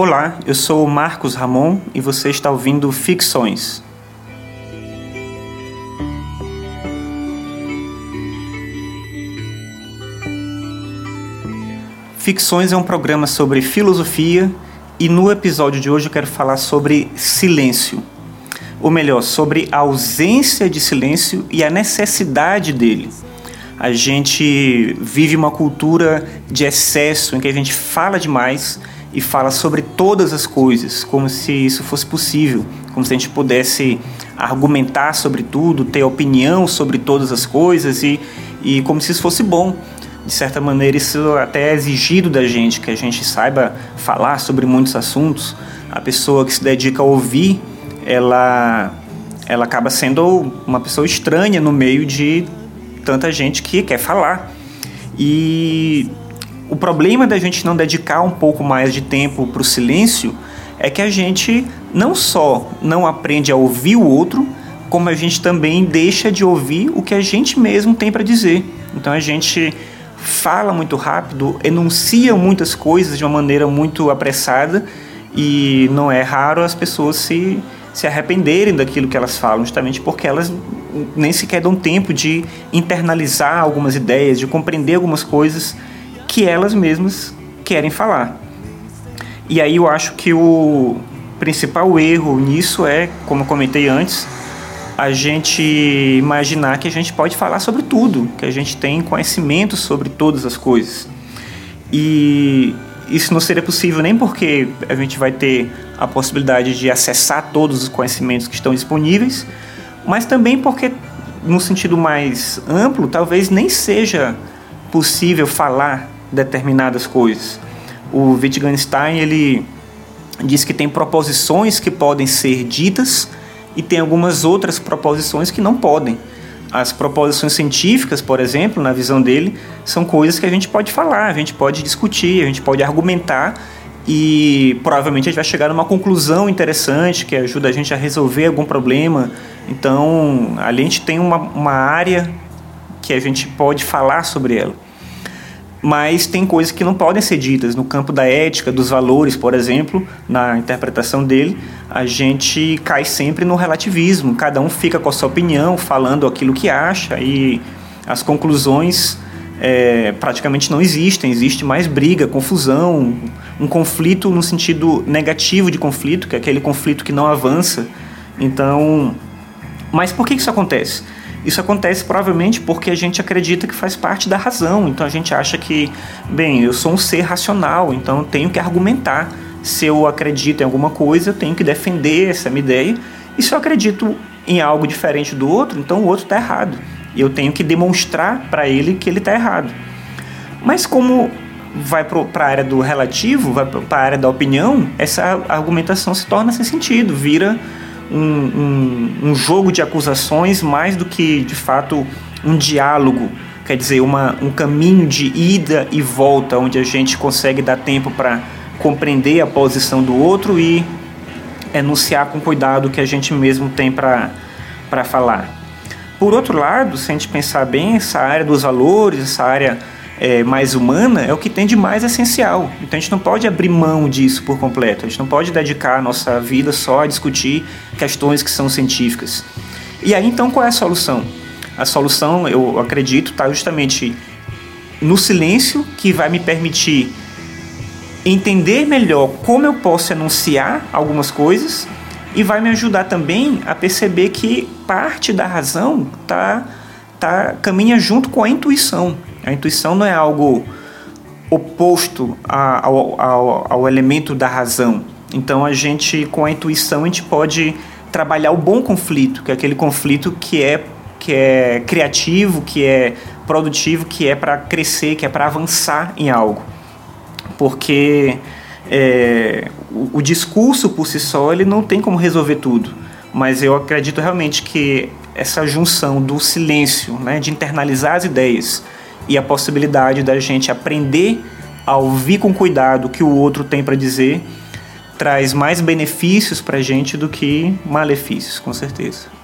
Olá, eu sou o Marcos Ramon e você está ouvindo Ficções. Ficções é um programa sobre filosofia e no episódio de hoje eu quero falar sobre silêncio. Ou melhor, sobre a ausência de silêncio e a necessidade dele. A gente vive uma cultura de excesso em que a gente fala demais e fala sobre todas as coisas, como se isso fosse possível, como se a gente pudesse argumentar sobre tudo, ter opinião sobre todas as coisas e, e como se isso fosse bom. De certa maneira, isso até é exigido da gente, que a gente saiba falar sobre muitos assuntos. A pessoa que se dedica a ouvir, ela, ela acaba sendo uma pessoa estranha no meio de tanta gente que quer falar. E o problema da gente não dedicar um pouco mais de tempo para o silêncio é que a gente não só não aprende a ouvir o outro, como a gente também deixa de ouvir o que a gente mesmo tem para dizer. Então a gente fala muito rápido, enuncia muitas coisas de uma maneira muito apressada e não é raro as pessoas se, se arrependerem daquilo que elas falam, justamente porque elas nem sequer dão tempo de internalizar algumas ideias, de compreender algumas coisas que elas mesmas querem falar. E aí eu acho que o principal erro nisso é, como eu comentei antes, a gente imaginar que a gente pode falar sobre tudo, que a gente tem conhecimento sobre todas as coisas. E isso não seria possível nem porque a gente vai ter a possibilidade de acessar todos os conhecimentos que estão disponíveis, mas também porque, no sentido mais amplo, talvez nem seja possível falar determinadas coisas. O Wittgenstein ele diz que tem proposições que podem ser ditas e tem algumas outras proposições que não podem. As proposições científicas, por exemplo, na visão dele, são coisas que a gente pode falar, a gente pode discutir, a gente pode argumentar e provavelmente a gente vai chegar numa conclusão interessante que ajuda a gente a resolver algum problema. Então, ali a gente tem uma, uma área que a gente pode falar sobre ela mas tem coisas que não podem ser ditas. No campo da ética, dos valores, por exemplo, na interpretação dele, a gente cai sempre no relativismo. Cada um fica com a sua opinião, falando aquilo que acha, e as conclusões é, praticamente não existem. Existe mais briga, confusão, um conflito no sentido negativo de conflito, que é aquele conflito que não avança. Então, mas por que isso acontece? Isso acontece provavelmente porque a gente acredita que faz parte da razão. Então a gente acha que, bem, eu sou um ser racional, então eu tenho que argumentar. Se eu acredito em alguma coisa, eu tenho que defender essa minha ideia. E se eu acredito em algo diferente do outro, então o outro está errado. E eu tenho que demonstrar para ele que ele está errado. Mas como vai para a área do relativo, vai para a área da opinião, essa argumentação se torna sem sentido, vira um, um, um jogo de acusações mais do que de fato um diálogo, quer dizer, uma, um caminho de ida e volta, onde a gente consegue dar tempo para compreender a posição do outro e enunciar com cuidado o que a gente mesmo tem para falar. Por outro lado, se a gente pensar bem, essa área dos valores, essa área é, mais humana é o que tem de mais essencial. Então a gente não pode abrir mão disso por completo. A gente não pode dedicar a nossa vida só a discutir questões que são científicas. E aí então qual é a solução? A solução, eu acredito, está justamente no silêncio que vai me permitir entender melhor como eu posso enunciar algumas coisas e vai me ajudar também a perceber que parte da razão tá, tá caminha junto com a intuição. A intuição não é algo oposto ao, ao, ao elemento da razão. Então a gente, com a intuição, a gente pode trabalhar o bom conflito, que é aquele conflito que é, que é criativo, que é produtivo, que é para crescer, que é para avançar em algo. Porque é, o, o, discurso por si só ele não tem como resolver tudo. Mas eu acredito realmente que essa junção do silêncio, né, de internalizar as ideias, e a possibilidade da gente aprender a ouvir com cuidado o que o outro tem para dizer traz mais benefícios para a gente do que malefícios, com certeza.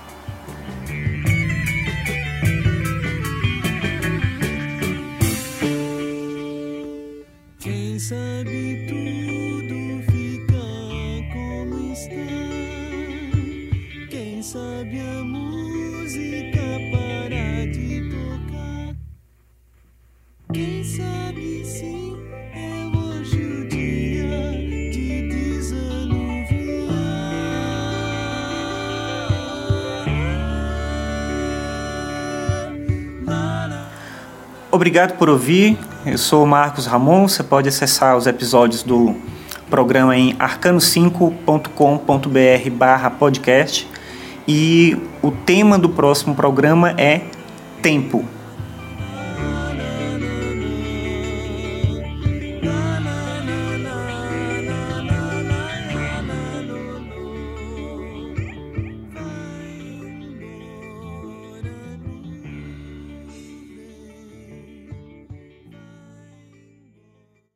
Obrigado por ouvir. Eu sou o Marcos Ramon. Você pode acessar os episódios do programa em arcano5.com.br/podcast. E o tema do próximo programa é tempo.